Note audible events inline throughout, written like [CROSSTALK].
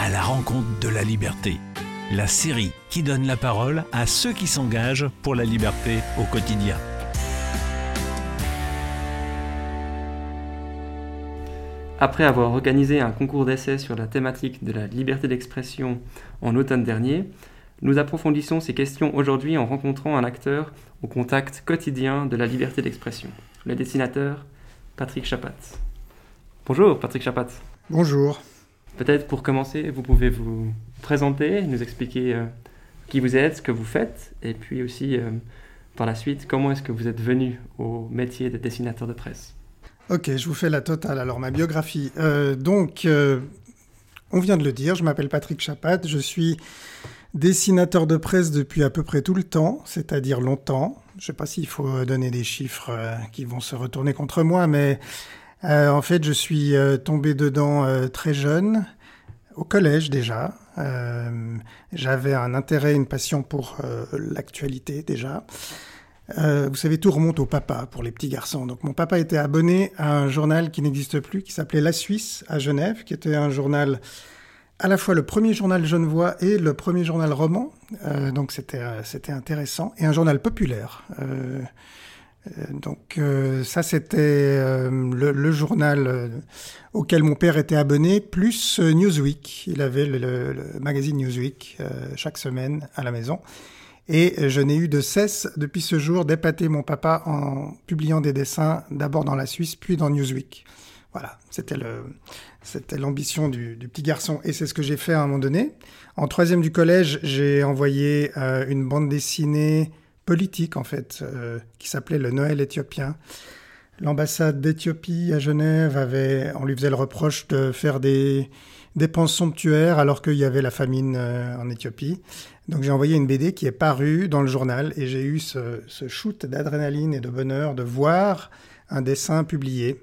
à la rencontre de la liberté. La série qui donne la parole à ceux qui s'engagent pour la liberté au quotidien. Après avoir organisé un concours d'essai sur la thématique de la liberté d'expression en automne dernier, nous approfondissons ces questions aujourd'hui en rencontrant un acteur au contact quotidien de la liberté d'expression, le dessinateur Patrick Chapat. Bonjour Patrick Chapat. Bonjour. Peut-être pour commencer, vous pouvez vous présenter, nous expliquer euh, qui vous êtes, ce que vous faites, et puis aussi euh, par la suite, comment est-ce que vous êtes venu au métier de dessinateur de presse. Ok, je vous fais la totale. Alors ma biographie. Euh, donc, on vient de le dire, je m'appelle Patrick Chapat, je suis dessinateur de presse depuis à peu près tout le temps, c'est-à-dire longtemps. Je ne sais pas s'il faut donner des chiffres qui vont se retourner contre moi, mais euh, en fait, je suis euh, tombé dedans très jeune, au collège déjà. J'avais un intérêt, une passion pour l'actualité déjà. vous savez, tout remonte au papa pour les petits garçons. Donc mon papa était abonné à un journal qui n'existe plus, qui s'appelait La Suisse à Genève, qui était un journal à la fois le premier journal genevois et le premier journal roman, euh, donc euh, c'était intéressant, et un journal populaire. Euh, donc ça c'était le, journal auquel mon père était abonné, plus Newsweek. Il avait le, magazine Newsweek chaque semaine à la maison. Et je n'ai eu de cesse depuis ce jour d'épater mon papa en publiant des dessins d'abord dans la Suisse puis dans Newsweek. Voilà, c'était le, l'ambition du, petit garçon et c'est ce que j'ai fait à un moment donné. En troisième du collège, j'ai envoyé euh, une bande dessinée politique en fait, euh, qui s'appelait Le Noël éthiopien. L'ambassade d'Éthiopie à Genève avait, on lui faisait le reproche de faire des dépenses somptuaires alors qu'il y avait la famine euh, en Éthiopie. Donc j'ai envoyé une BD qui est parue dans le journal et j'ai eu ce, shoot d'adrénaline et de bonheur de voir un dessin publié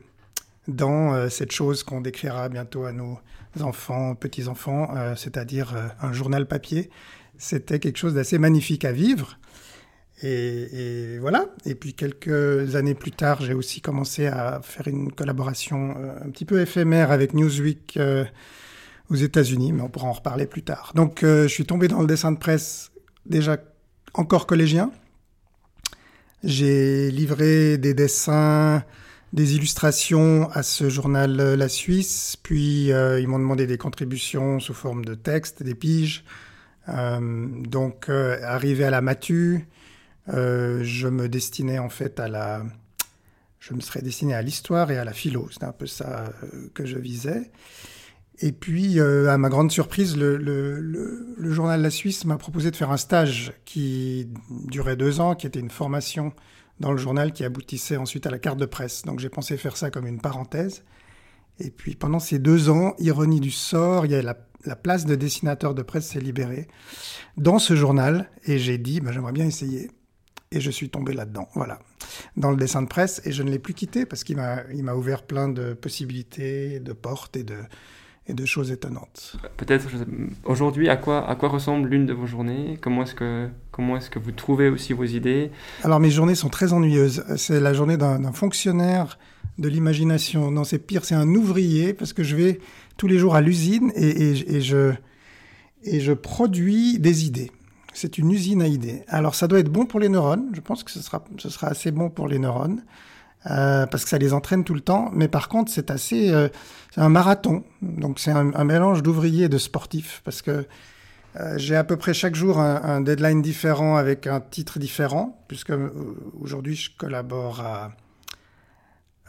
dans euh, cette chose qu'on décrira bientôt à nos enfants, petits-enfants, c'est-à-dire un journal papier. C'était quelque chose d'assez magnifique à vivre. Et, voilà. Et puis quelques années plus tard, j'ai aussi commencé à faire une collaboration un petit peu éphémère avec Newsweek aux États-Unis, mais on pourra en reparler plus tard. Donc je suis tombé dans le dessin de presse déjà encore collégien. J'ai livré des dessins des illustrations à ce journal euh, La Suisse, puis euh, ils m'ont demandé des contributions sous forme de texte, des piges. Euh, donc, arrivé à la Matu, je me destinais en fait à la... Je me serais destiné à l'histoire et à la philo, c'était un peu ça que je visais. Et puis, à ma grande surprise, le, le, journal La Suisse m'a proposé de faire un stage qui durait deux ans, qui était une formation dans le journal qui aboutissait ensuite à la carte de presse. Donc j'ai pensé faire ça comme une parenthèse. Et puis pendant ces deux ans, ironie du sort, il y a la, place de dessinateur de presse s'est libérée dans ce journal et j'ai dit bah, j'aimerais bien essayer. Et je suis tombé là-dedans, voilà, dans le dessin de presse et je ne l'ai plus quitté parce qu'il m'a ouvert plein de possibilités, de portes et de, et de choses étonnantes. Peut-être aujourd'hui, à quoi, à quoi ressemble l'une de vos journées? Comment est-ce que, comment est que vous trouvez aussi vos idées? Alors mes journées sont très ennuyeuses. C'est la journée d'un fonctionnaire de l'imagination. Non, c'est pire, c'est un ouvrier parce que je vais tous les jours à l'usine et, et, je, et je produis des idées. C'est une usine à idées. Alors ça doit être bon pour les neurones. Je pense que ce sera, assez bon pour les neurones. Euh, parce que ça les entraîne tout le temps. Mais par contre, c'est assez, euh, un marathon. Donc c'est un, mélange d'ouvriers et de sportifs, parce que euh, j'ai à peu près chaque jour un, deadline différent avec un titre différent, puisque aujourd'hui je collabore à,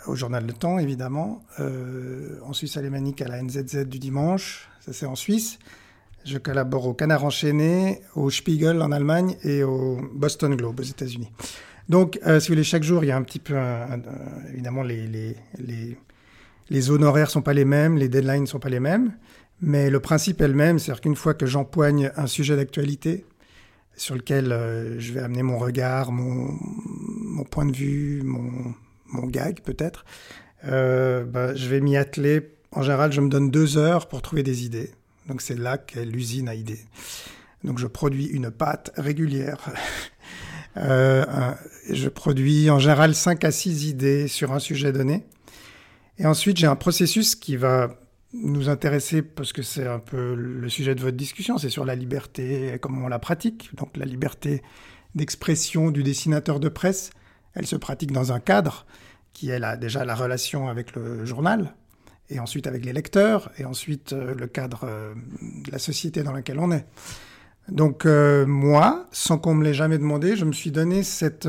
au journal Le Temps, évidemment, en Suisse alémanique à la NZZ du dimanche, ça c'est en Suisse. Je collabore au Canard enchaîné, au Spiegel en Allemagne et au Boston Globe aux États-Unis. Donc, euh, si vous voulez, chaque jour, il y a un petit peu, évidemment, les, les, les, les honoraires sont pas les mêmes, les deadlines sont pas les mêmes, mais le principe est le même, c'est-à-dire qu'une fois que j'empoigne un sujet d'actualité sur lequel euh, je vais amener mon regard, mon, point de vue, mon, gag peut-être, euh, bah, je vais m'y atteler. En général, je me donne deux heures pour trouver des idées. Donc c'est là qu'est l'usine à idées. Donc je produis une pâte régulière [LAUGHS] Euh, je produis en général 5 à 6 idées sur un sujet donné. Et ensuite, j'ai un processus qui va nous intéresser, parce que c'est un peu le sujet de votre discussion, c'est sur la liberté et comment on la pratique. Donc la liberté d'expression du dessinateur de presse, elle se pratique dans un cadre qui est déjà la relation avec le journal, et ensuite avec les lecteurs, et ensuite euh, le cadre euh, de la société dans laquelle on est. Donc euh, moi, sans qu'on me l'ait jamais demandé, je me suis donné cette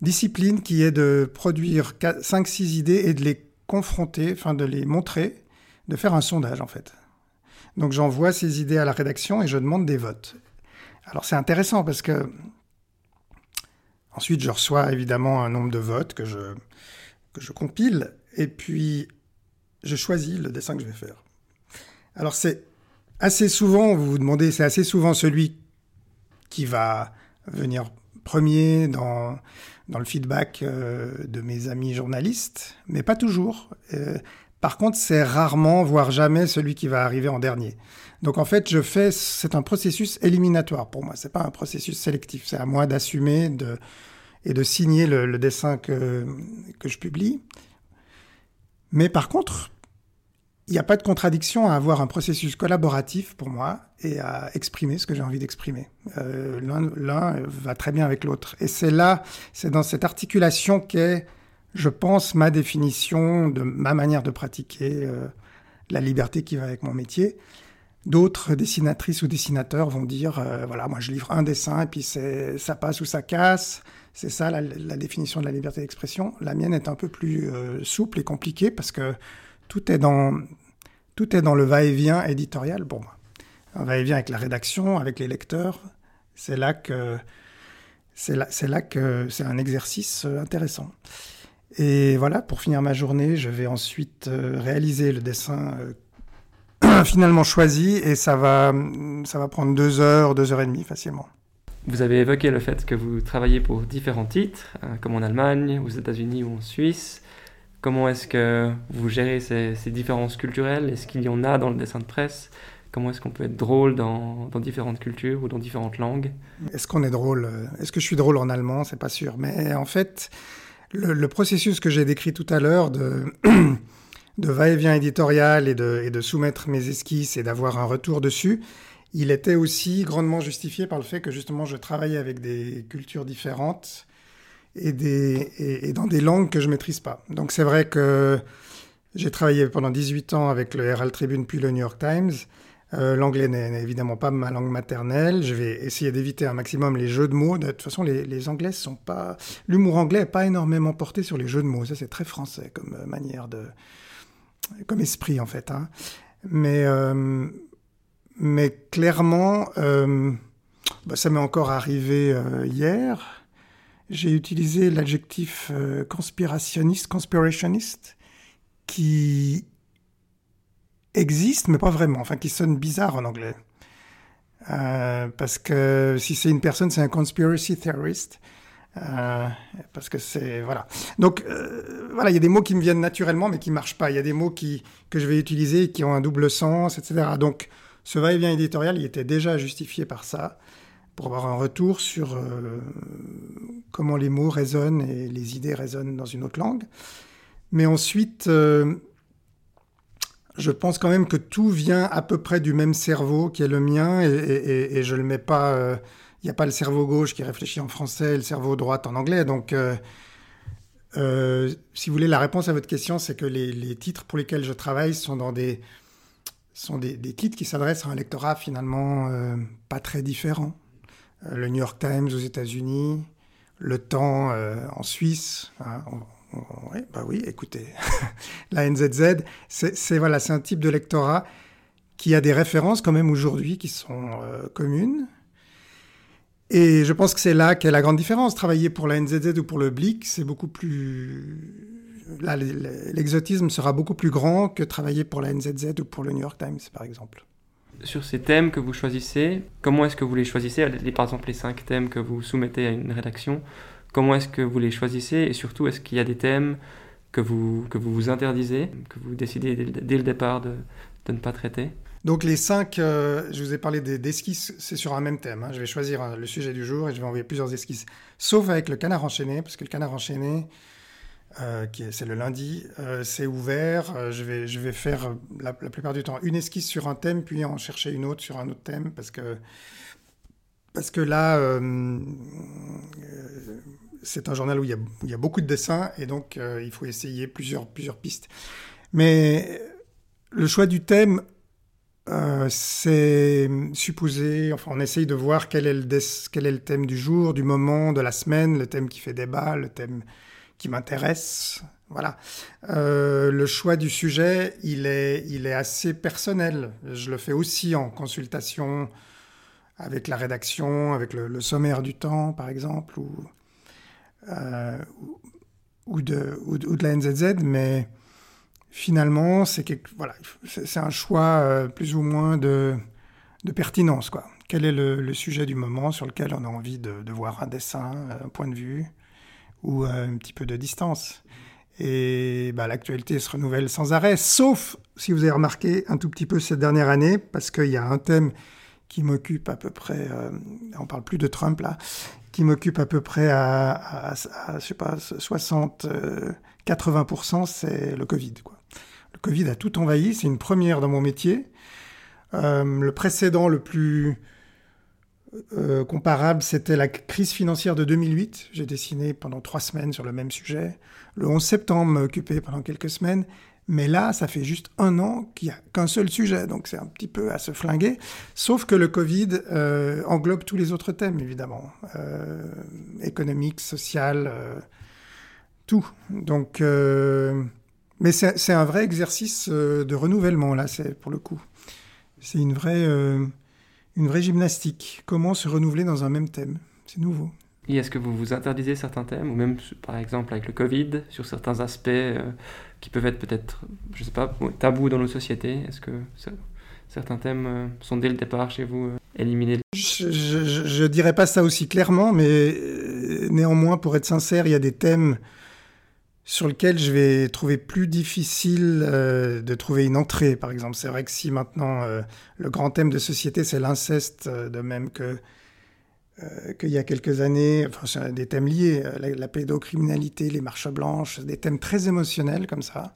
discipline qui est de produire 5-6 idées et de les confronter, enfin de les montrer, de faire un sondage en fait. Donc j'envoie ces idées à la rédaction et je demande des votes. Alors c'est intéressant parce que ensuite je reçois évidemment un nombre de votes que je, que je compile et puis je choisis le dessin que je vais faire. Alors c'est assez souvent, vous vous demandez, c'est assez souvent celui qui va venir premier dans, dans le feedback euh, de mes amis journalistes, mais pas toujours. Euh, par contre, c'est rarement, voire jamais, celui qui va arriver en dernier. Donc en fait, je fais, c'est un processus éliminatoire pour moi. C'est pas un processus sélectif. C'est à moi d'assumer de, et de signer le, le dessin que, que je publie. Mais par contre, il n'y a pas de contradiction à avoir un processus collaboratif pour moi et à exprimer ce que j'ai envie d'exprimer. Euh, L'un va très bien avec l'autre. Et c'est là, c'est dans cette articulation qu'est, je pense, ma définition de ma manière de pratiquer euh, la liberté qui va avec mon métier. D'autres dessinatrices ou dessinateurs vont dire, euh, voilà, moi je livre un dessin et puis ça passe ou ça casse. C'est ça la, définition de la liberté d'expression. La mienne est un peu plus euh, souple et compliquée parce que tout est dans, tout est dans le va-et-vient éditorial pour moi. Un va-et-vient avec la rédaction, avec les lecteurs. C'est là que c'est là, là que c'est un exercice euh, intéressant. Et voilà, pour finir ma journée, je vais ensuite euh, réaliser le dessin euh, [COUGHS] finalement choisi et ça va, ça va prendre deux heures, deux heures et demie facilement. Vous avez évoqué le fait que vous travaillez pour différents titres, comme en Allemagne, aux États-Unis ou en Suisse. Comment est-ce que vous gérez ces, différences culturelles? Est-ce qu'il y en a dans le dessin de presse? Comment est-ce qu'on peut être drôle dans, différentes cultures ou dans différentes langues? Est-ce qu'on est drôle? Est-ce que je suis drôle en allemand? C'est pas sûr. Mais en fait, le, processus que j'ai décrit tout à l'heure de, [CLEARS THROAT] de va-et-vient éditorial et de, et de soumettre mes esquisses et d'avoir un retour dessus, il était aussi grandement justifié par le fait que justement je travaillais avec des cultures différentes et, des, et, dans des langues que je maîtrise pas. Donc c'est vrai que j'ai travaillé pendant 18 ans avec le Herald Tribune puis le New York Times. Euh, L'anglais n'est évidemment pas ma langue maternelle. Je vais essayer d'éviter un maximum les jeux de mots. De toute façon, les, les Anglais sont pas. L'humour anglais n'est pas énormément porté sur les jeux de mots. Ça, c'est très français comme euh, manière de. comme esprit, en fait. Hein. Mais, euh, mais clairement, euh, bah, ça m'est encore arrivé euh, hier j'ai utilisé l'adjectif euh, conspirationniste, conspirationiste, qui existe, mais pas vraiment, enfin qui sonne bizarre en anglais. Euh, parce que si c'est une personne, c'est un conspiracy theorist. Euh, parce que c'est voilà. Donc voilà, il y a des mots qui me viennent naturellement, mais qui marchent pas. Il y a des mots qui que je vais utiliser qui ont un double sens, etc. Donc ce va-et-vient éditorial, il était déjà justifié par ça pour avoir un retour sur euh, comment les mots résonnent et les idées résonnent dans une autre langue. Mais ensuite, euh, je pense quand même que tout vient à peu près du même cerveau qui est le mien et, et, et je le mets pas. Il euh, n'y a pas le cerveau gauche qui réfléchit en français et le cerveau droit en anglais. Donc, si vous voulez, la réponse à votre question, c'est que les, titres pour lesquels je travaille sont dans des sont des titres qui s'adressent à un lectorat finalement pas très différent. Euh, le New York Times aux États-Unis, Le Temps euh, en Suisse. Hein, bah oui, écoutez, [LAUGHS] la NZZ, c'est voilà, un type de lectorat qui a des références quand même aujourd'hui qui sont euh, communes. Et je pense que c'est là qu'est la grande différence. Travailler pour la NZZ ou pour le Blick, c'est beaucoup plus... L'exotisme sera beaucoup plus grand que travailler pour la NZZ ou pour le New York Times, par exemple sur ces thèmes que vous choisissez, comment est-ce que vous les choisissez? Par exemple, les cinq thèmes que vous soumettez à une rédaction, comment est-ce que vous les choisissez? Et surtout, est-ce qu'il y a des thèmes que vous, que vous vous interdisez, que vous décidez dès, le départ de, de, ne pas traiter? Donc les cinq, euh, je vous ai parlé d'esquisses, c'est sur un même thème. Hein. Je vais choisir euh, le sujet du jour et je vais envoyer plusieurs esquisses. Sauf avec le canard enchaîné, parce que le canard enchaîné, Euh, c'est le lundi, c'est ouvert. je, vais, je vais faire la, plupart du temps une esquisse sur un thème, puis en chercher une autre sur un autre thème, parce que, parce que là, c'est un journal où il, y a, il y, a, beaucoup de dessins, et donc il faut essayer plusieurs, plusieurs pistes. Mais le choix du thème, euh, c'est supposé, enfin on essaye de voir quel est, le quel est le thème du jour, du moment, de la semaine, le thème qui fait débat, le thème qui m'intéresse. Voilà. Euh, le choix du sujet, il est, il est assez personnel. Je le fais aussi en consultation avec la rédaction, avec le, sommaire du temps, par exemple, ou, euh, ou, de, ou, de, la NZZ, mais finalement, c'est voilà, un choix euh, plus ou moins de, de, pertinence. Quoi. Quel est le, sujet du moment sur lequel on a envie de, voir un dessin, un point de vue, ou euh, un petit peu de distance Et bah, l'actualité se renouvelle sans arrêt, sauf, si vous avez remarqué, un tout petit peu cette dernière année, parce qu'il y a un thème qui m'occupe à peu près, euh, on parle plus de Trump là, qui m'occupe à peu près à, à, je sais pas, 60, 80%, c'est le Covid. Le Covid a tout envahi, c'est une première dans mon métier. Euh, le précédent le plus euh, comparable, c'était la crise financière de 2008. J'ai dessiné pendant trois semaines sur le même sujet. Le 11 septembre m'a occupé pendant quelques semaines. Mais là, ça fait juste un an qu'il n'y a qu'un seul sujet, donc c'est un petit peu à se flinguer. Sauf que le Covid euh, englobe tous les autres thèmes, évidemment. économique, social, tout. Donc mais c'est un vrai exercice euh, de renouvellement, là, pour le coup. C'est une vraie, euh, une vraie gymnastique. Comment se renouveler dans un même thème? C'est nouveau. Et est-ce que vous vous interdisez certains thèmes, ou même par exemple avec le Covid, sur certains aspects euh, qui peuvent être peut-être, je sais pas, tabous dans nos sociétés? Est-ce que certains thèmes sont dès le départ chez vous éliminés? Je ne dirais pas ça aussi clairement, mais néanmoins, pour être sincère, il y a des thèmes sur lequel je vais trouver plus difficile euh, de trouver une entrée, par exemple. C'est vrai que si maintenant euh, le grand thème de société c'est l'inceste, euh, de même que qu'il y a quelques années, enfin c'est des thèmes liés, la, pédocriminalité, les marches blanches, des thèmes très émotionnels comme ça.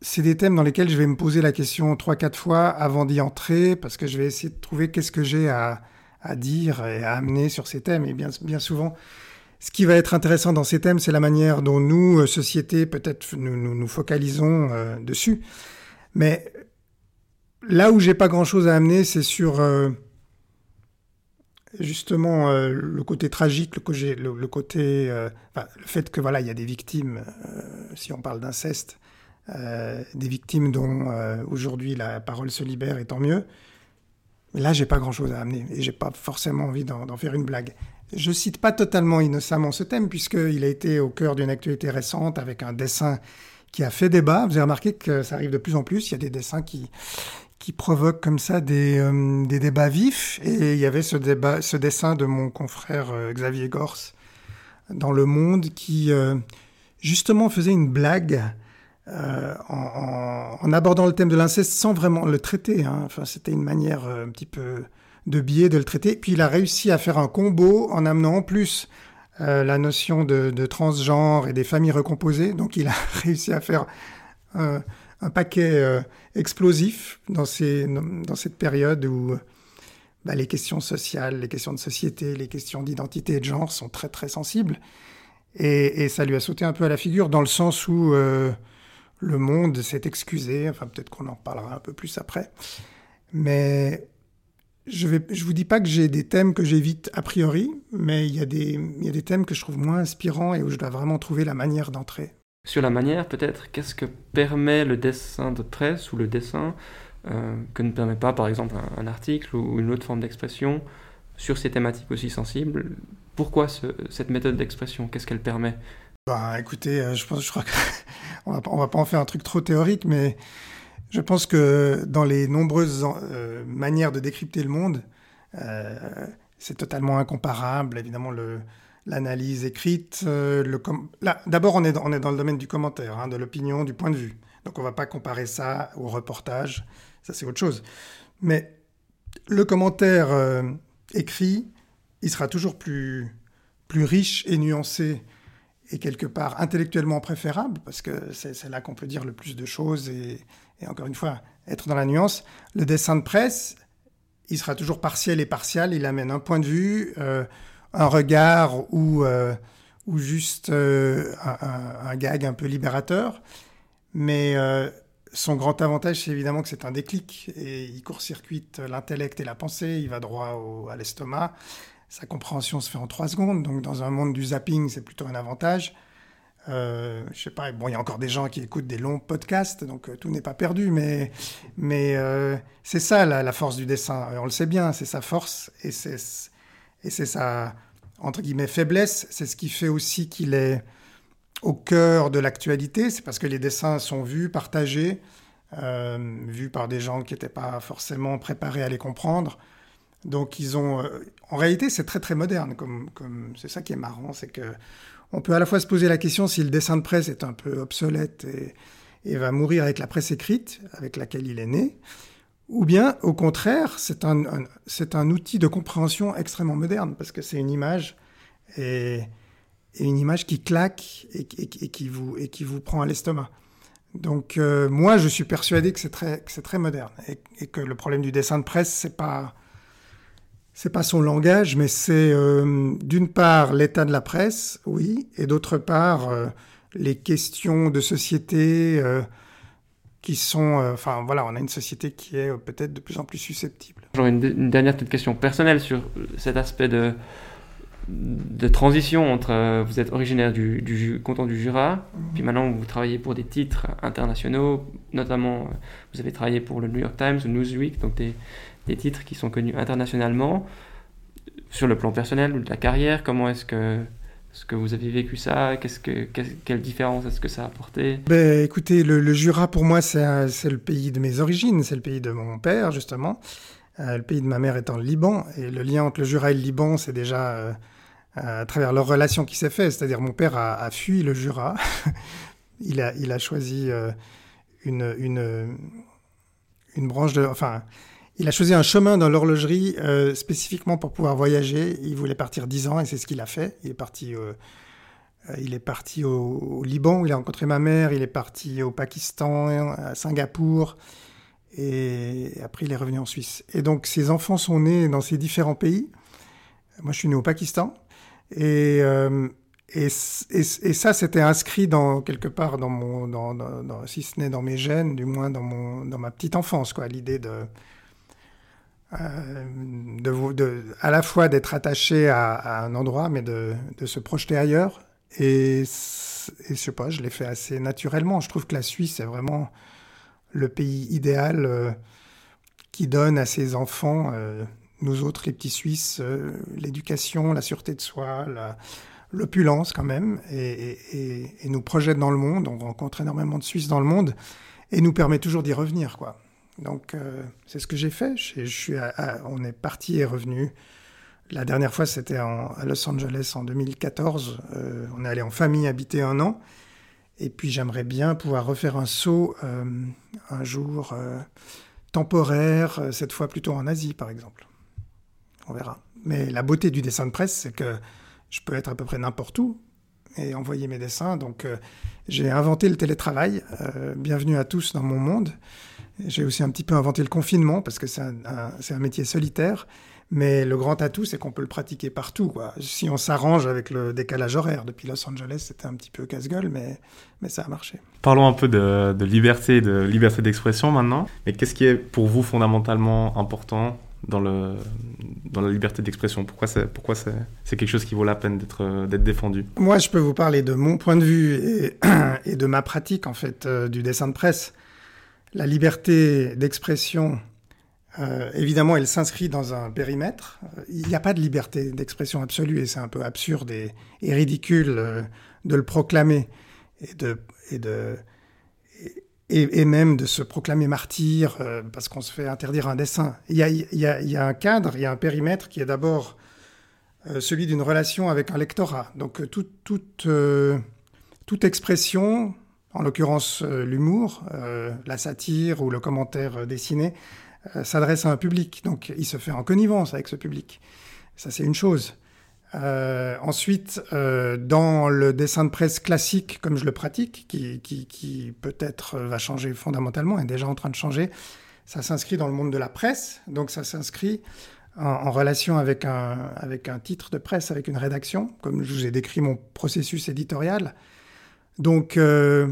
c'est des thèmes dans lesquels je vais me poser la question trois quatre fois avant d'y entrer, parce que je vais essayer de trouver qu'est-ce que j'ai à, à, dire et à amener sur ces thèmes. Et bien, bien souvent, ce qui va être intéressant dans ces thèmes, c'est la manière dont nous, euh, société, peut-être nous, nous, focalisons euh, dessus. Mais là où j'ai pas grand-chose à amener, c'est sur euh, justement le côté tragique, le, côté, le fait que voilà, il y a des victimes, si on parle d'inceste, des victimes dont aujourd'hui la parole se libère, et tant mieux. Mais là, j'ai pas grand-chose à amener et j'ai pas forcément envie d'en faire une blague. Je cite pas totalement innocemment ce thème, puisqu'il a été au cœur d'une actualité récente avec un dessin qui a fait débat. Vous avez remarqué que ça arrive de plus en plus. Il y a des dessins qui, qui provoquent comme ça des, euh, des débats vifs. Et il y avait ce, débat, ce dessin de mon confrère euh, Xavier Gors dans Le Monde qui euh, justement faisait une blague en, en, abordant le thème de l'inceste sans vraiment le traiter. Hein. Enfin, c'était une manière un petit peu de biais de le traiter. Puis il a réussi à faire un combo en amenant en plus euh, la notion de, transgenre et des familles recomposées. Donc il a [LAUGHS] réussi à faire un paquet euh, explosif dans, ces, dans cette période où bah, les questions sociales, les questions de société, les questions d'identité et de genre sont très très sensibles. Et, ça lui a sauté un peu à la figure dans le sens où euh, le monde s'est excusé. Enfin peut-être qu'on en parlera un peu plus après. Mais je ne je vous dis pas que j'ai des thèmes que j'évite a priori, mais il y, a des, il y a des thèmes que je trouve moins inspirants et où je dois vraiment trouver la manière d'entrer. Sur la manière, peut-être, qu'est-ce que permet le dessin de presse ou le dessin euh, que ne permet pas, par exemple, un, article ou une autre forme d'expression sur ces thématiques aussi sensibles? Pourquoi cette méthode d'expression? Qu'est-ce qu'elle permet? Bah, écoutez, euh, je pense, je crois qu'on [LAUGHS] va, on va pas en faire un truc trop théorique, mais je pense que dans les nombreuses euh, manières de décrypter le monde, euh, c'est totalement incomparable. Évidemment, l'analyse écrite. Euh, D'abord, on est, dans, le domaine du commentaire, hein, de l'opinion, du point de vue. Donc, on ne va pas comparer ça au reportage. Ça, c'est autre chose. Mais le commentaire écrit, il sera toujours plus, plus riche et nuancé est quelque part intellectuellement préférable, parce que c'est là qu'on peut dire le plus de choses et, encore une fois, être dans la nuance. Le dessin de presse, il sera toujours partiel et partial, il amène un point de vue, euh, un regard ou, euh, ou juste euh, un, un, gag un peu libérateur. Mais son grand avantage, c'est évidemment que c'est un déclic et il court-circuite l'intellect et la pensée, il va droit à l'estomac. Sa compréhension se fait en trois secondes, donc dans un monde du zapping, c'est plutôt un avantage. Euh, je sais pas, bon, il y a encore des gens qui écoutent des longs podcasts, donc euh, tout n'est pas perdu, mais, mais euh, c'est ça la, force du dessin. on le sait bien, c'est sa force et c'est, et c'est sa, entre guillemets, faiblesse. C'est ce qui fait aussi qu'il est au cœur de l'actualité. C'est parce que les dessins sont vus, partagés, vus par des gens qui n'étaient pas forcément préparés à les comprendre. Donc ils ont, euh, en réalité, c'est très très moderne. Comme, comme c'est ça qui est marrant, c'est que on peut à la fois se poser la question si le dessin de presse est un peu obsolète et, va mourir avec la presse écrite, avec laquelle il est né, ou bien au contraire, c'est un, c'est un outil de compréhension extrêmement moderne parce que c'est une image et, une image qui claque et, qui vous et qui vous prend à l'estomac. Donc euh, moi, je suis persuadé que c'est très très moderne et, que le problème du dessin de presse, c'est pas c'est pas son langage, mais c'est euh, d'une part l'état de la presse, oui, et d'autre part euh, les questions de société euh, qui sont, enfin voilà, on a une société qui est peut-être de plus en plus susceptible. J'aurais une, dernière petite question personnelle sur cet aspect de, de transition entre vous êtes originaire du, du canton du Jura, mhm. puis maintenant vous travaillez pour des titres internationaux, notamment vous avez travaillé pour le New York Times, le Newsweek, donc des des titres qui sont connus internationalement. Sur le plan personnel ou de la carrière, comment est-ce que, ce que vous avez vécu ça? Qu'est-ce que, Quelle différence est-ce que ça a apporté? Ben, Écoutez, le, Jura, pour moi, c'est le pays de mes origines, c'est le pays de mon père, justement. Euh, le pays de ma mère étant le Liban. Et le lien entre le Jura et le Liban, c'est déjà euh, à travers leur relation qui s'est faite. C'est-à-dire, mon père a, fui le Jura. [LAUGHS] il, a, choisi euh, une, branche de. Enfin, il a choisi un chemin dans l'horlogerie euh, spécifiquement pour pouvoir voyager. Il voulait partir dix ans et c'est ce qu'il a fait. Il est parti, euh, il est parti au, Liban il a rencontré ma mère. Il est parti au Pakistan, à Singapour. Et après, il est revenu en Suisse. Et donc, ses enfants sont nés dans ces différents pays. Moi, je suis né au Pakistan. Et, et, et, ça, c'était inscrit dans, quelque part dans mon, dans, si ce n'est dans mes gènes, du moins dans, mon, dans ma petite enfance, quoi, l'idée de, euh, de, à la fois d'être attaché à, un endroit, mais de, de, se projeter ailleurs. Et, et je sais pas, je l'ai fait assez naturellement. Je trouve que la Suisse est vraiment le pays idéal euh, qui donne à ses enfants, euh, nous autres les petits Suisses, l'éducation, la sûreté de soi, l'opulence quand même, et, nous projette dans le monde. On rencontre énormément de Suisses dans le monde et nous permet toujours d'y revenir, quoi. Donc, euh, c'est ce que j'ai fait. Je, suis on est parti et revenu. La dernière fois, c'était à Los Angeles en 2014. Euh, on est allé en famille habiter un an. Et puis, j'aimerais bien pouvoir refaire un saut euh, un jour temporaire, cette fois plutôt en Asie, par exemple. On verra. Mais la beauté du dessin de presse, c'est que je peux être à peu près n'importe où et envoyer mes dessins. Donc, j'ai inventé le télétravail. bienvenue à tous dans mon monde. J'ai aussi un petit peu inventé le confinement parce que c'est un, métier solitaire. Mais le grand atout, c'est qu'on peut le pratiquer partout. Si on s'arrange avec le décalage horaire. Depuis Los Angeles, c'était un petit peu casse-gueule, mais, ça a marché. Parlons un peu de liberté, de liberté d'expression maintenant. Mais qu'est-ce qui est pour vous fondamentalement important dans, le, dans la liberté d'expression. Pourquoi c'est pourquoi c'est, c'est quelque chose qui vaut la peine d'être, d'être défendu? Moi, je peux vous parler de mon point de vue [COUGHS] et, de ma pratique en fait euh, du dessin de presse. La liberté d'expression, euh, évidemment, elle s'inscrit dans un périmètre. Il n'y a pas de liberté d'expression absolue et c'est un peu absurde et, ridicule euh, de le proclamer et de, et de et, même de se proclamer martyr euh, parce qu'on se fait interdire un dessin. Il y a, y a, y a un cadre, il y a un périmètre qui est d'abord celui d'une relation avec un lectorat. Donc toute, toute, toute expression en l'occurrence euh, l'humour, euh, la satire ou le commentaire euh, dessiné, s'adresse à un public. Donc il se fait en connivence avec ce public. Ça c'est une chose. Ensuite, dans le dessin de presse classique, comme je le pratique, qui, qui, qui peut-être va changer fondamentalement, est déjà en train de changer, ça s'inscrit dans le monde de la presse, donc ça s'inscrit en, relation avec un, avec un titre de presse, avec une rédaction, comme je vous ai décrit mon processus éditorial. Donc, euh,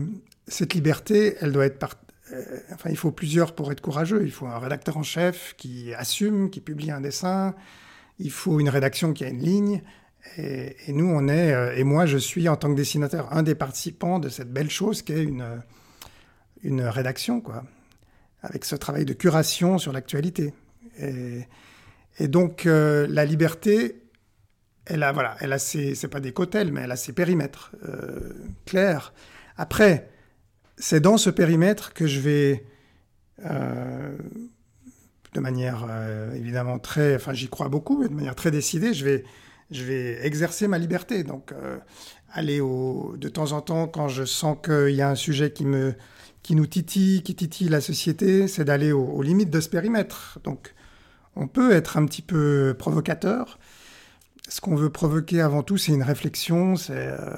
cette liberté, elle doit être... Euh, enfin, il faut plusieurs pour être courageux. Il faut un rédacteur en chef qui assume, qui publie un dessin. Il faut une rédaction qui a une ligne. Et, nous, on est... Euh, et moi, je suis, en tant que dessinateur, un des participants de cette belle chose qu'est une, une rédaction, quoi. Avec ce travail de curation sur l'actualité. Et donc, euh, la liberté, elle a, voilà, elle a ses, c'est pas des cotels, mais elle a ses périmètres euh, clairs. Après, c'est dans ce périmètre que je vais, euh, de manière évidemment très, enfin j'y crois beaucoup, mais de manière très décidée, je vais, je vais exercer ma liberté. Donc, aller au, de temps en temps, quand je sens qu'il y a un sujet qui me, qui nous titille, qui titille la société, c'est d'aller aux limites de ce périmètre. Donc, on peut être un petit peu provocateur. Ce qu'on veut provoquer avant tout, c'est une réflexion, c'est euh,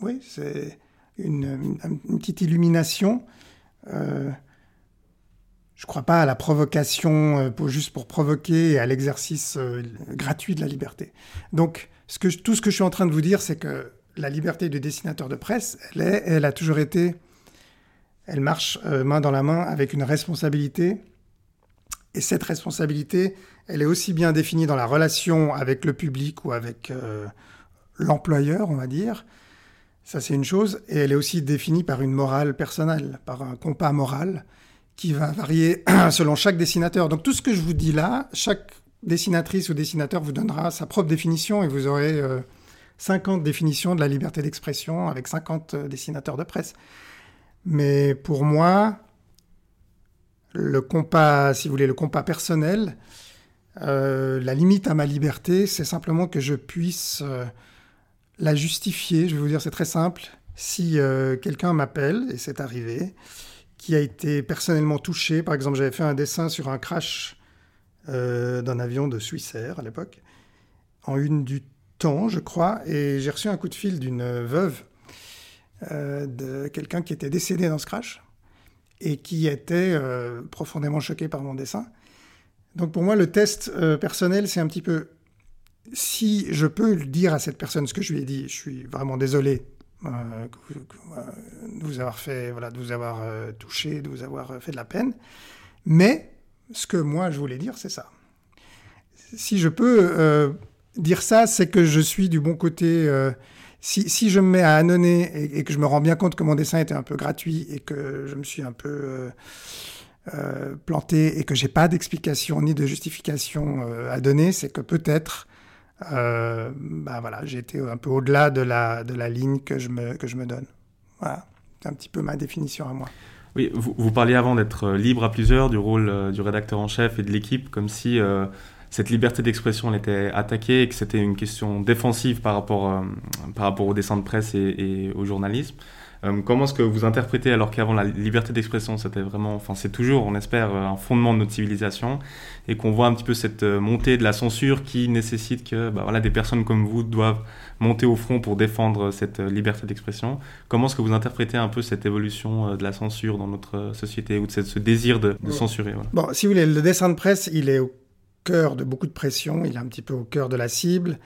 oui, c'est une, petite illumination. Euh, je ne crois pas à la provocation euh, pour, juste pour provoquer et à l'exercice gratuit de la liberté. Donc, tout ce que je suis en train de vous dire, c'est que la liberté de dessinateur de presse, elle, est, elle a toujours été, elle marche main dans la main avec une responsabilité et cette responsabilité, elle est aussi bien définie dans la relation avec le public ou avec euh, l'employeur, on va dire. Ça, c'est une chose. Et elle est aussi définie par une morale personnelle, par un compas moral qui va varier [CLEARS THROAT] selon chaque dessinateur. Donc tout ce que je vous dis là, chaque dessinatrice ou dessinateur vous donnera sa propre définition et vous aurez 50 euh, définitions de la liberté d'expression avec 50 euh, dessinateurs de presse. Mais pour moi, le compas, si vous voulez, le compas personnel, euh, la limite à ma liberté, c'est simplement que je puisse la justifier. Je vais vous dire, c'est très simple. Si quelqu'un m'appelle, et c'est arrivé, qui a été personnellement touché, par exemple, j'avais fait un dessin sur un crash d'un avion de Swissair à l'époque, en une du temps, je crois, et j'ai reçu un coup de fil d'une veuve de quelqu'un qui était décédé dans ce crash et qui était euh, profondément choqué par mon dessin. Donc pour moi, le test euh, personnel, c'est un petit peu si je peux dire à cette personne ce que je lui ai dit, je suis vraiment désolé euh, de vous avoir fait, voilà, de vous avoir touché, de vous avoir fait de la peine. Mais ce que moi je voulais dire, c'est ça. Si je peux dire ça, c'est que je suis du bon côté si, je me mets à annonner et, que je me rends bien compte que mon dessin était un peu gratuit et que je me suis un peu euh, euh, planté et que j'ai pas d'explication ni de justification euh, à donner, c'est que peut-être bah voilà, j'ai été un peu au-delà de la, de la ligne que je me, que je me donne. Voilà, c'est un petit peu ma définition à moi. Oui, vous, vous parliez avant d'être libre à plusieurs, du rôle du rédacteur en chef et de l'équipe, comme si cette liberté d'expression était attaquée et que c'était une question défensive par rapport, euh, par rapport au dessin de presse et, au journalisme. Euh, comment est-ce que vous interprétez, alors qu'avant la liberté d'expression, c'était vraiment, enfin c'est toujours, on espère, un fondement de notre civilisation, et qu'on voit un petit peu cette euh, montée de la censure qui nécessite que bah, voilà, des personnes comme vous doivent monter au front pour défendre cette liberté d'expression. Comment est-ce que vous interprétez un peu cette évolution de la censure dans notre société, ou de ce désir de, censurer Bon, si vous voulez, le dessin de presse, il est au cœur de beaucoup de pression, il est un petit peu au cœur de la cible,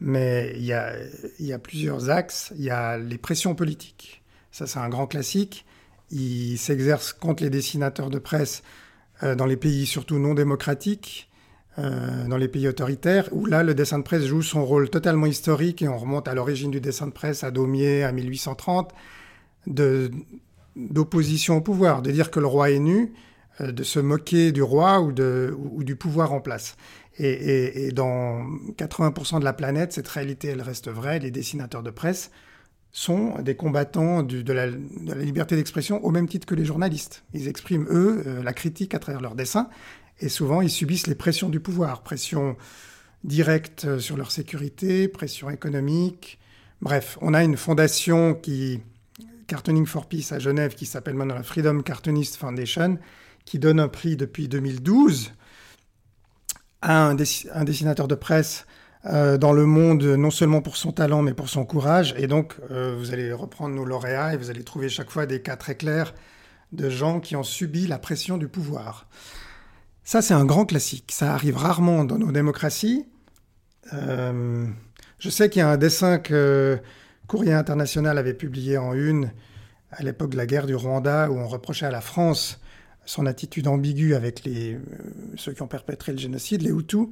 mais il y a, il y a plusieurs axes. Il y a les pressions politiques. Ça, c'est un grand classique. Il s'exerce contre les dessinateurs de presse euh, dans les pays surtout non démocratiques, euh, dans les pays autoritaires, où là, le dessin de presse joue son rôle totalement historique, et on remonte à l'origine du dessin de presse à Daumier, à 1830, d'opposition au pouvoir, de dire que le roi est nu, euh, de se moquer du roi ou, du pouvoir en place. Et, dans 80% de la planète, cette réalité, elle reste vraie. Les dessinateurs de presse sont des combattants de, la, liberté d'expression au même titre que les journalistes. Ils expriment, eux, euh, la critique à travers leurs dessins, et souvent, ils subissent les pressions du pouvoir, pression directe sur leur sécurité, pression économique. Bref, on a une fondation qui, Cartooning for Peace à Genève, qui s'appelle maintenant la Freedom Cartoonist Foundation, qui donne un prix depuis 2012 à un, dessinateur de presse euh, dans le monde, non seulement pour son talent, mais pour son courage. Et donc, euh, vous allez reprendre nos lauréats et vous allez trouver chaque fois des cas très clairs de gens qui ont subi la pression du pouvoir. Ça, c'est un grand classique. Ça arrive rarement dans nos démocraties. Euh, je sais qu'il y a un dessin que Courrier International avait publié en une à l'époque de la guerre du Rwanda, où on reprochait à la France son attitude ambiguë avec les, ceux qui ont perpétré le génocide, les Hutus.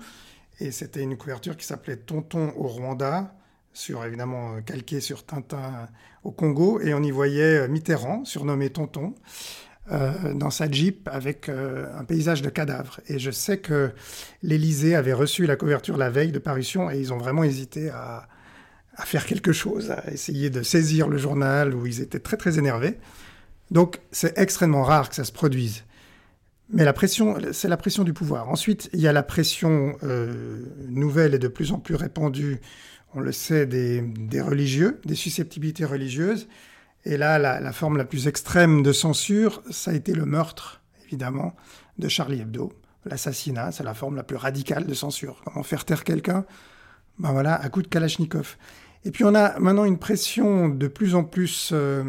Et c'était une couverture qui s'appelait Tonton au Rwanda, sur évidemment euh, calqué sur Tintin au Congo, et on y voyait euh, Mitterrand, surnommé Tonton, euh, dans sa Jeep avec un paysage de cadavres. Et je sais que l'Élysée avait reçu la couverture la veille de parution et ils ont vraiment hésité à, faire quelque chose, à essayer de saisir le journal où ils étaient très très énervés. Donc c'est extrêmement rare que ça se produise. Mais la pression, c'est la pression du pouvoir. Ensuite, il y a la pression euh, nouvelle et de plus en plus répandue, on le sait, des, religieux, des susceptibilités religieuses. Et là, la, la, forme la plus extrême de censure, ça a été le meurtre, évidemment, de Charlie Hebdo. L'assassinat, c'est la forme la plus radicale de censure. Comment faire taire quelqu'un? Ben voilà, à coup de Kalachnikov. Et puis on a maintenant une pression de plus en plus... Euh,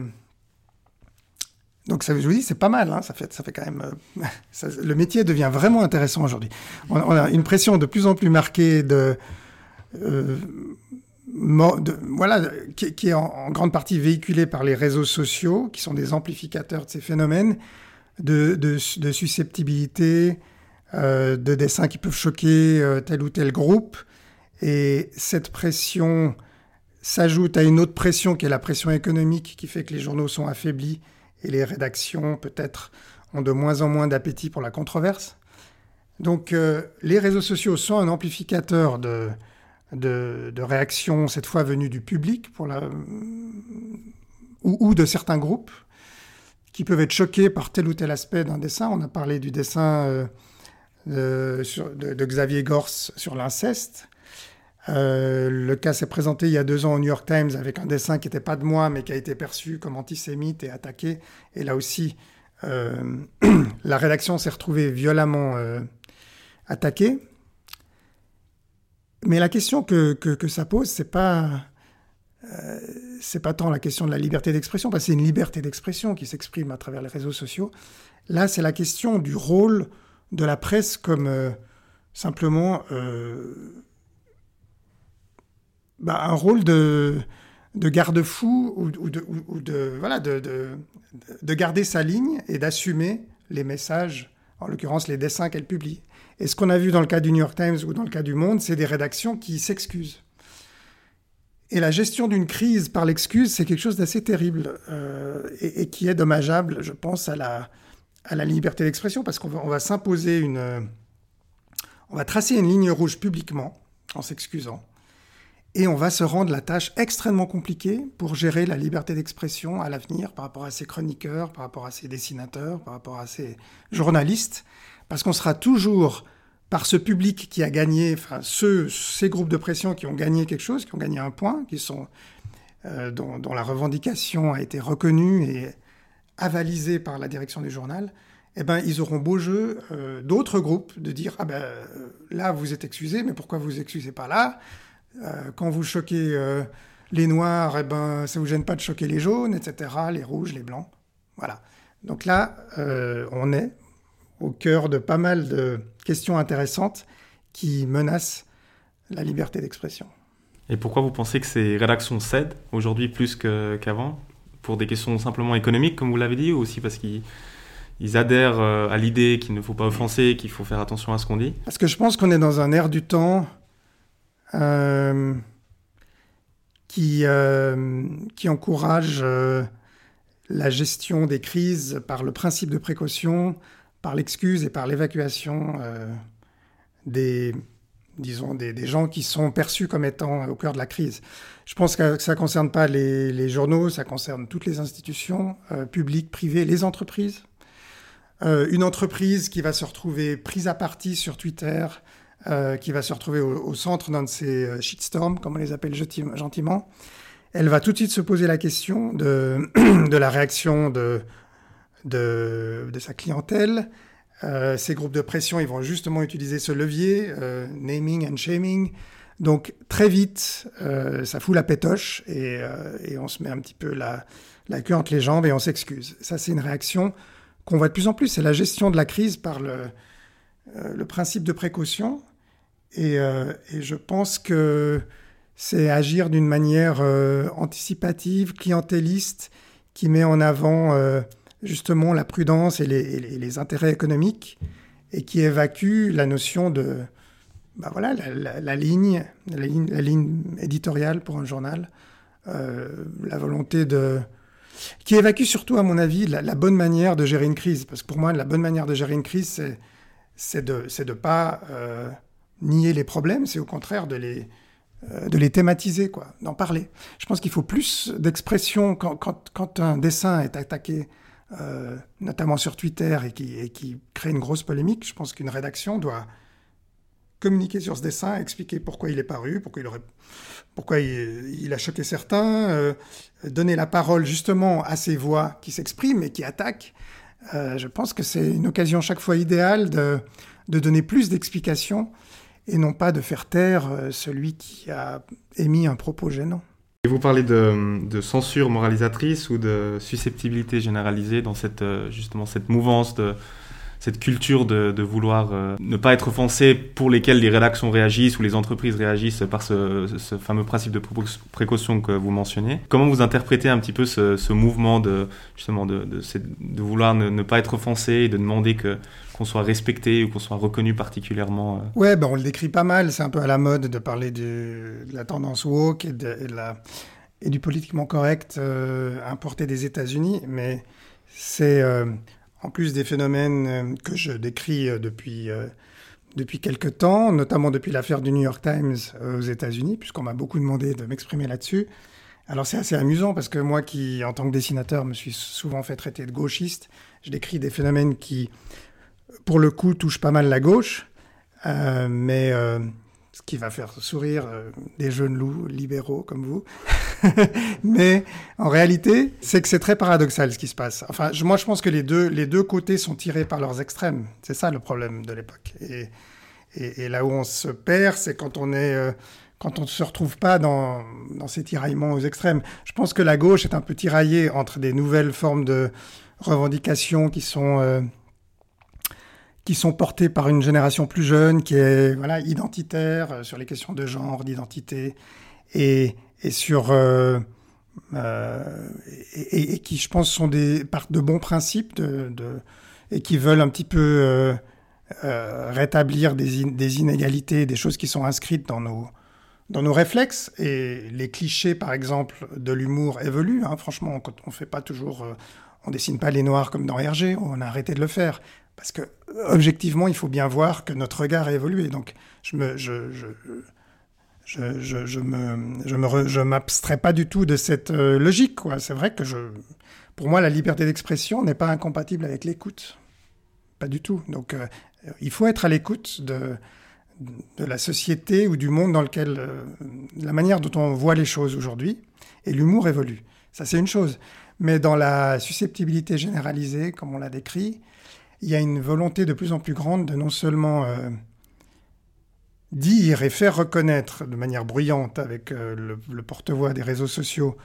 donc ça, je vous dis, c'est pas mal. Hein, ça fait, ça fait quand même. Euh, [LAUGHS] le métier devient vraiment intéressant aujourd'hui. On, a une pression de plus en plus marquée de, euh, voilà, qui, est en, grande partie véhiculée par les réseaux sociaux, qui sont des amplificateurs de ces phénomènes de, de, susceptibilité, euh, de dessins qui peuvent choquer tel ou tel groupe. Et cette pression s'ajoute à une autre pression qui est la pression économique, qui fait que les journaux sont affaiblis et les rédactions peut-être ont de moins en moins d'appétit pour la controverse. Donc euh, les réseaux sociaux sont un amplificateur de, de, réactions, cette fois venues du public ou, ou, de certains groupes qui peuvent être choqués par tel ou tel aspect d'un dessin. On a parlé du dessin euh, de, sur, de, de, Xavier Gorce sur l'inceste. Euh, le cas s'est présenté il y a deux ans au New York Times avec un dessin qui n'était pas de moi, mais qui a été perçu comme antisémite et attaqué. Et là aussi, euh, [CLEARS THROAT] la rédaction s'est retrouvée violemment euh, attaquée. Mais la question que, que, ça pose, c'est pas c'est pas tant la question de la liberté d'expression, parce que c'est une liberté d'expression qui s'exprime à travers les réseaux sociaux. Là, c'est la question du rôle de la presse comme simplement bah, un rôle de, de garde-fou ou, de, ou, de, voilà, de, de, de, garder sa ligne et d'assumer les messages, en l'occurrence les dessins qu'elle publie. Et ce qu'on a vu dans le cas du New York Times ou dans le cas du Monde, c'est des rédactions qui s'excusent. Et la gestion d'une crise par l'excuse, c'est quelque chose d'assez terrible euh, et, qui est dommageable, je pense, à la, à la liberté d'expression, parce qu'on va, va s'imposer une... On va tracer une ligne rouge publiquement, en s'excusant, et on va se rendre la tâche extrêmement compliquée pour gérer la liberté d'expression à l'avenir par rapport à ses chroniqueurs, par rapport à ses dessinateurs, par rapport à ses journalistes, parce qu'on sera toujours par ce public qui a gagné, enfin ces groupes de pression qui ont gagné quelque chose, qui ont gagné un point, qui sont euh, dont, la revendication a été reconnue et avalisée par la direction du journal, eh ben ils auront beau jeu euh, d'autres groupes de dire ah ben là vous êtes excusé, mais pourquoi vous excusez pas là? Euh, quand vous choquez euh, les noirs, eh ben, ça vous gêne pas de choquer les jaunes, etc., les rouges, les blancs. Voilà. Donc là, euh, on est au cœur de pas mal de questions intéressantes qui menacent la liberté d'expression. Et pourquoi vous pensez que ces rédactions cèdent aujourd'hui plus qu'avant? Pour des questions simplement économiques, comme vous l'avez dit, ou aussi parce qu'ils adhèrent à l'idée qu'il ne faut pas offenser, qu'il faut faire attention à ce qu'on dit? Parce que je pense qu'on est dans un air du temps euh, qui, euh, qui encourage euh, la gestion des crises par le principe de précaution, par l'excuse et par l'évacuation des, disons, des, gens qui sont perçus comme étant au cœur de la crise. Je pense que ça ne concerne pas les, journaux, ça concerne toutes les institutions, publiques, privées, les entreprises. Une entreprise qui va se retrouver prise à partie sur Twitter, euh, qui va se retrouver au, centre d'un de ces euh, shitstorms, comme on les appelle gentiment, elle va tout de suite se poser la question de, [CLEARS THROAT] la réaction de, sa clientèle. Euh, ces groupes de pression, ils vont justement utiliser ce levier, naming and shaming, Donc très vite, ça fout la pétoche et, on se met un petit peu la, queue entre les jambes et on s'excuse. Ça, c'est une réaction qu'on voit de plus en plus. C'est la gestion de la crise par le principe de précaution. Et, et je pense que c'est agir d'une manière anticipative, clientéliste, qui met en avant justement la prudence et les, intérêts économiques et qui évacue la notion de bah voilà, la, ligne, la, ligne, éditoriale pour un journal, euh, la volonté de... qui évacue surtout, à mon avis, la, bonne manière de gérer une crise. Parce que pour moi, la bonne manière de gérer une crise, c'est de ne pas euh, nier les problèmes, c'est au contraire de les, euh, de les thématiser, quoi, d'en parler. Je pense qu'il faut plus d'expression quand, quand, un dessin est attaqué, notamment sur Twitter, et qui, et qui crée une grosse polémique. Je pense qu'une rédaction doit communiquer sur ce dessin, expliquer pourquoi il est paru, pourquoi il, a choqué certains, euh, donner la parole justement à ces voix qui s'expriment et qui attaquent. Euh, je pense que c'est une occasion chaque fois idéale de, de donner plus d'explications et non pas de faire taire euh, celui qui a émis un propos gênant. Et vous parlez de, censure moralisatrice ou de susceptibilité généralisée dans cette, justement cette mouvance de, cette culture de, vouloir euh, ne pas être offensé pour lesquels les rédactions réagissent ou les entreprises réagissent par ce, fameux principe de précaution que vous mentionnez. Comment vous interprétez un petit peu ce, mouvement de justement de, de, vouloir ne, pas être offensé et de demander que qu'on soit respecté ou qu'on soit reconnu particulièrement euh Ouais, ben on le décrit pas mal. C'est un peu à la mode de parler de, la tendance woke et, du politiquement correct euh, importé des États-Unis, mais c'est en plus des phénomènes euh, que je décris euh, depuis, euh, depuis quelques temps, notamment depuis l'affaire du New York Times aux États-Unis, puisqu'on m'a beaucoup demandé de m'exprimer là-dessus. Alors c'est assez amusant parce que moi qui, en tant que dessinateur, me suis souvent fait traiter de gauchiste, je décris des phénomènes qui, pour le coup, touchent pas mal la gauche, mais ce qui va faire sourire des jeunes loups libéraux comme vous. [LAUGHS] Mais en réalité, c'est que c'est très paradoxal ce qui se passe. Enfin, moi, je pense que les deux, les deux côtés sont tirés par leurs extrêmes. C'est ça le problème de l'époque. Et, et, là où on se perd, c'est quand on est... Euh, quand on ne se retrouve pas dans, dans ces tiraillements aux extrêmes. Je pense que la gauche est un peu tiraillée entre des nouvelles formes de revendications qui sont... Qui sont portées par une génération plus jeune, qui est voilà identitaire euh, sur les questions de genre, d'identité, et, et sur euh, euh, et, qui, je pense, sont des partent de bons principes de, de, et qui veulent un petit peu euh, euh rétablir des, des, inégalités, des choses qui sont inscrites dans nos dans nos réflexes. Et les clichés, par exemple, de l'humour évoluent. Hein. Franchement, on, on fait pas toujours, euh, on dessine pas les noirs comme dans Hergé. On a arrêté de le faire parce que objectivement, il faut bien voir que notre regard a évolué. Donc, je me, je, je, je, je, me, je me, je m'abstrais pas du tout de cette euh, logique. C'est vrai que pour moi, la liberté d'expression n'est pas incompatible avec l'écoute. Pas du tout. Donc, euh, il faut être à l'écoute de, de la société ou du monde dans lequel, euh, la manière dont on voit les choses aujourd'hui. Et l'humour évolue. Ça, c'est une chose. Mais dans la susceptibilité généralisée, comme on l'a décrit, il y a une volonté de plus en plus grande de non seulement dire et faire reconnaître de manière bruyante avec euh, le, porte-voix des réseaux sociaux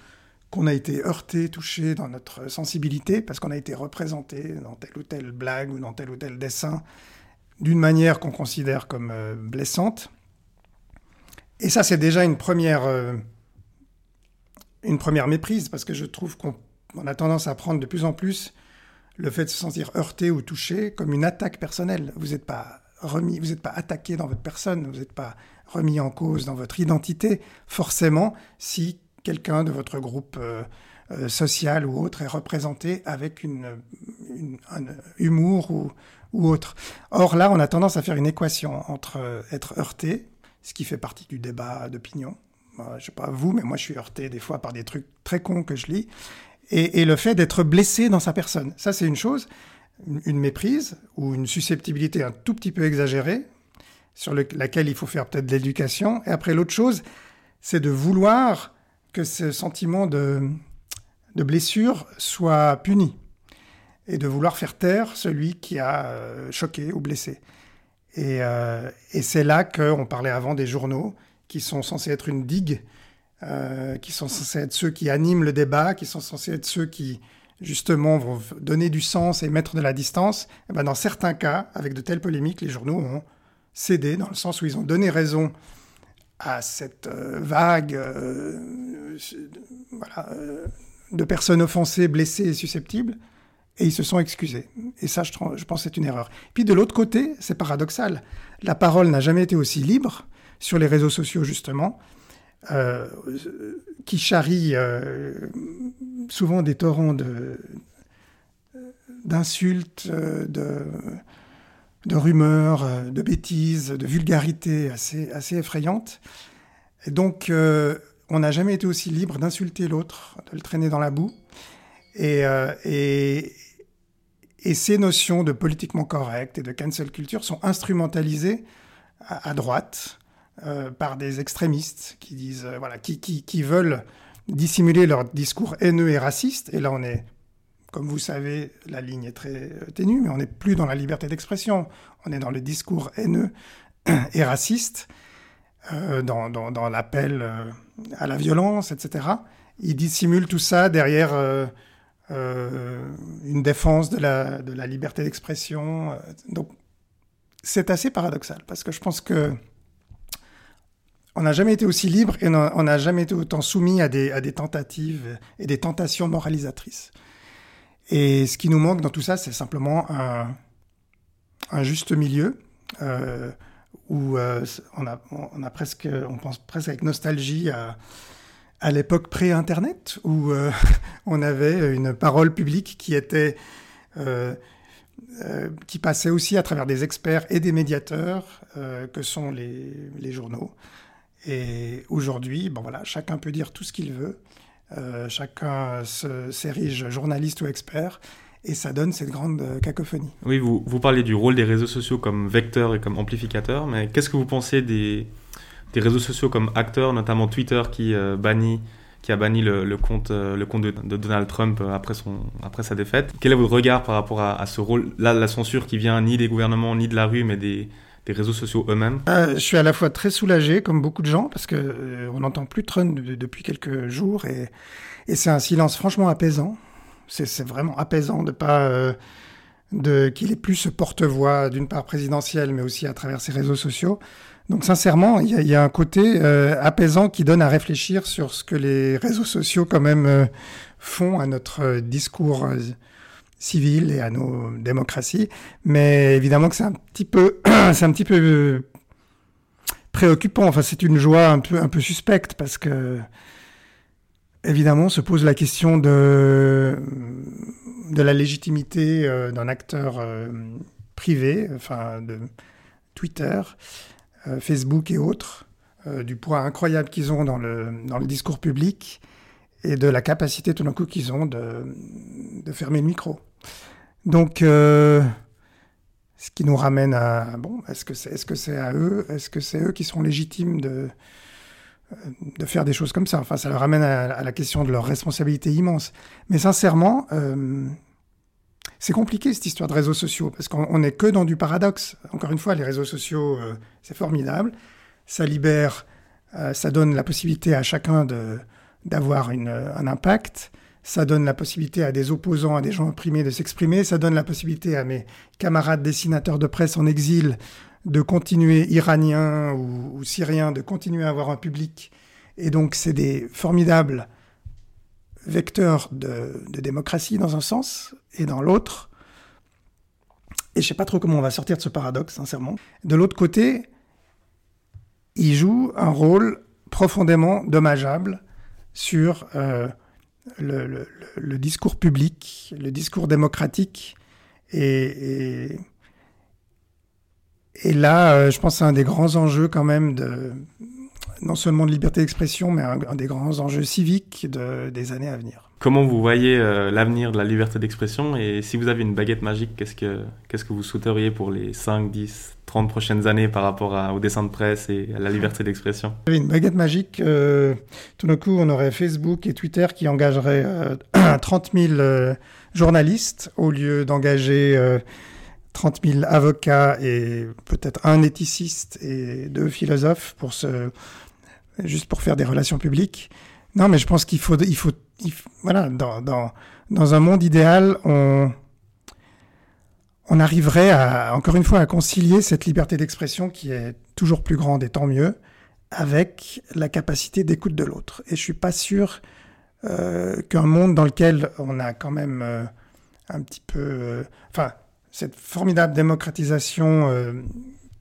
qu'on a été heurté, touché dans notre sensibilité, parce qu'on a été représenté dans telle ou telle blague ou dans tel ou tel dessin d'une manière qu'on considère comme euh, blessante. Et ça, c'est déjà une première, euh, une première méprise, parce que je trouve qu'on a tendance à prendre de plus en plus le fait de se sentir heurté ou touché comme une attaque personnelle. Vous n'êtes pas remis, vous n'êtes pas attaqué dans votre personne, vous n'êtes pas remis en cause dans votre identité, forcément, si quelqu'un de votre groupe euh, euh, social ou autre est représenté avec une, un humour ou, ou, autre. Or là, on a tendance à faire une équation entre euh, être heurté, ce qui fait partie du débat d'opinion. je sais pas vous, mais moi je suis heurté des fois par des trucs très cons que je lis, et, le fait d'être blessé dans sa personne. Ça, c'est une chose une méprise ou une susceptibilité un tout petit peu exagérée, sur laquelle il faut faire peut-être de l'éducation. Et après, l'autre chose, c'est de vouloir que ce sentiment de, de blessure soit puni et de vouloir faire taire celui qui a euh, choqué ou blessé. Et, euh, et c'est là qu'on parlait avant des journaux qui sont censés être une digue, qui sont censés être ceux qui animent le débat, qui sont censés être ceux qui justement vont donner du sens et mettre de la distance, eh ben dans certains cas, avec de telles polémiques, les journaux ont cédé dans le sens où ils ont donné raison à cette euh, vague euh, euh, de personnes offensées, blessées et susceptibles, et ils se sont excusés. Et ça, je pense, c'est une erreur. Puis de l'autre côté, c'est paradoxal. La parole n'a jamais été aussi libre sur les réseaux sociaux, justement, qui charrient souvent des torrents d'insultes, de, de rumeurs, euh, de bêtises, de vulgarités assez, assez effrayantes. Et donc, euh, on n'a jamais été aussi libre d'insulter l'autre, de le traîner dans la boue. Euh, et, ces notions de politiquement correct et de cancel culture sont instrumentalisées à, droite par des extrémistes qui disent, voilà, qui, qui, qui veulent dissimuler leur discours haineux et raciste. Et là, on est comme vous savez, la ligne est très euh, ténue, mais on n'est plus dans la liberté d'expression, on est dans le discours haineux [CLEARS THROAT] et raciste, euh, dans, dans, l'appel euh, à la violence, etc. Il dissimule tout ça derrière une défense de la, de la liberté d'expression. donc, c'est assez paradoxal, parce que je pense que on n'a jamais été aussi libre et on n'a jamais été autant soumis à des, tentatives et des tentations moralisatrices. Et ce qui nous manque dans tout ça, c'est simplement un, juste milieu euh, où euh, on, a, presque, on pense presque avec nostalgie à, l'époque pré-internet où euh, [LAUGHS] on avait une parole publique qui était qui passait aussi à travers des experts et des médiateurs que sont les journaux. Et aujourd'hui, bon voilà, chacun peut dire tout ce qu'il veut. Euh, chacun s'érige journaliste ou expert, et ça donne cette grande euh, cacophonie. Oui, vous, parlez du rôle des réseaux sociaux comme vecteur et comme amplificateur, mais qu'est-ce que vous pensez des, réseaux sociaux comme acteurs, notamment Twitter qui euh, bannit qui a banni le, compte, le compte de, Donald Trump après, son, après sa défaite? Quel est votre regard par rapport à, ce rôle Là, la censure qui vient ni des gouvernements, ni de la rue, mais des, des réseaux sociaux eux-mêmes? Euh, Je suis à la fois très soulagé, comme beaucoup de gens, parce que euh, on n'entend plus Trump depuis quelques jours, et, c'est un silence franchement apaisant. C'est vraiment apaisant de pas euh, qu'il ait plus ce porte-voix d'une part présidentielle, mais aussi à travers ses réseaux sociaux. Donc sincèrement, il y, a un côté apaisant qui donne à réfléchir sur ce que les réseaux sociaux quand même font à notre discours civile et à nos démocraties. Mais évidemment que c'est un petit peu, [CLEARS THROAT] c'est un petit peu préoccupant. Enfin, c'est une joie un peu, un peu suspecte parce que, évidemment, se pose la question de, de la légitimité euh, d'un acteur euh, privé, enfin, de Twitter, euh, Facebook et autres, du poids incroyable qu'ils ont dans le, dans le discours public et de la capacité tout d'un coup qu'ils ont de, de fermer le micro. Donc, euh, ce qui nous ramène à bon, est-ce que c'est est -ce c'est à eux, est-ce que c'est eux qui sont légitimes de, euh, faire des choses comme ça? Enfin, ça leur ramène à, la question de leur responsabilité immense. Mais sincèrement, euh, c'est compliqué cette histoire de réseaux sociaux parce qu'on n'est que dans du paradoxe. Encore une fois, les réseaux sociaux, c'est formidable, ça libère, ça donne la possibilité à chacun d'avoir un impact ça donne la possibilité à des opposants, à des gens opprimés de s'exprimer, ça donne la possibilité à mes camarades dessinateurs de presse en exil de continuer, iraniens ou, syriens, de continuer à avoir un public. Et donc c'est des formidables vecteurs de, démocratie dans un sens et dans l'autre. Et je ne sais pas trop comment on va sortir de ce paradoxe, sincèrement. De l'autre côté, ils jouent un rôle profondément dommageable sur euh, le, discours public, le discours démocratique. Et, là, euh, je pense que un des grands enjeux quand même non seulement de liberté d'expression, mais un, des grands enjeux civiques de, des années à venir. Comment vous voyez euh, l'avenir de la liberté d'expression et si vous avez une baguette magique, qu'est-ce que, que vous souhaiteriez pour les 5, 10, 30 prochaines années par rapport au dessin de presse et à la liberté d'expression? Une baguette magique, euh, tout d'un coup on aurait Facebook et Twitter qui engageraient [CLEARS THROAT] 30 000 journalistes au lieu d'engager 30 000 avocats et peut-être un éthiciste et deux philosophes pour se juste pour faire des relations publiques. Non, mais je pense qu'il faut, il faut, voilà, dans, dans, un monde idéal, on, on arriverait à, encore une fois, à concilier cette liberté d'expression qui est toujours plus grande et tant mieux, avec la capacité d'écoute de l'autre. Et je suis pas sûr euh, qu'un monde dans lequel on a quand même euh, un petit peu, euh, enfin, cette formidable démocratisation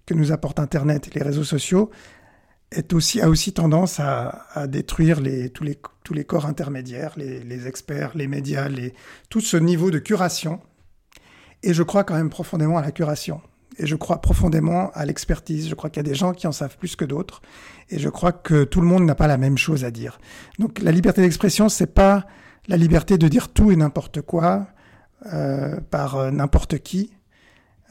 que nous apporte Internet et les réseaux sociaux a aussi tendance à, détruire tous, les, corps intermédiaires, les, experts, les médias, tout ce niveau de curation. Et je crois quand même profondément à la curation. Et je crois profondément à l'expertise. Je crois qu'il y a des gens qui en savent plus que d'autres. Et je crois que tout le monde n'a pas la même chose à dire. Donc la liberté d'expression, c'est pas la liberté de dire tout et n'importe quoi euh, par euh, n'importe qui.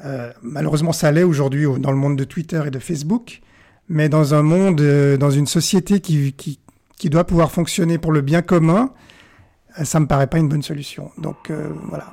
Euh, malheureusement, ça l'est aujourd'hui dans le monde de Twitter et de Facebook. Mais dans un monde, euh, dans une société qui, qui, qui, doit pouvoir fonctionner pour le bien commun, euh, ça me paraît pas une bonne solution. Donc euh, voilà.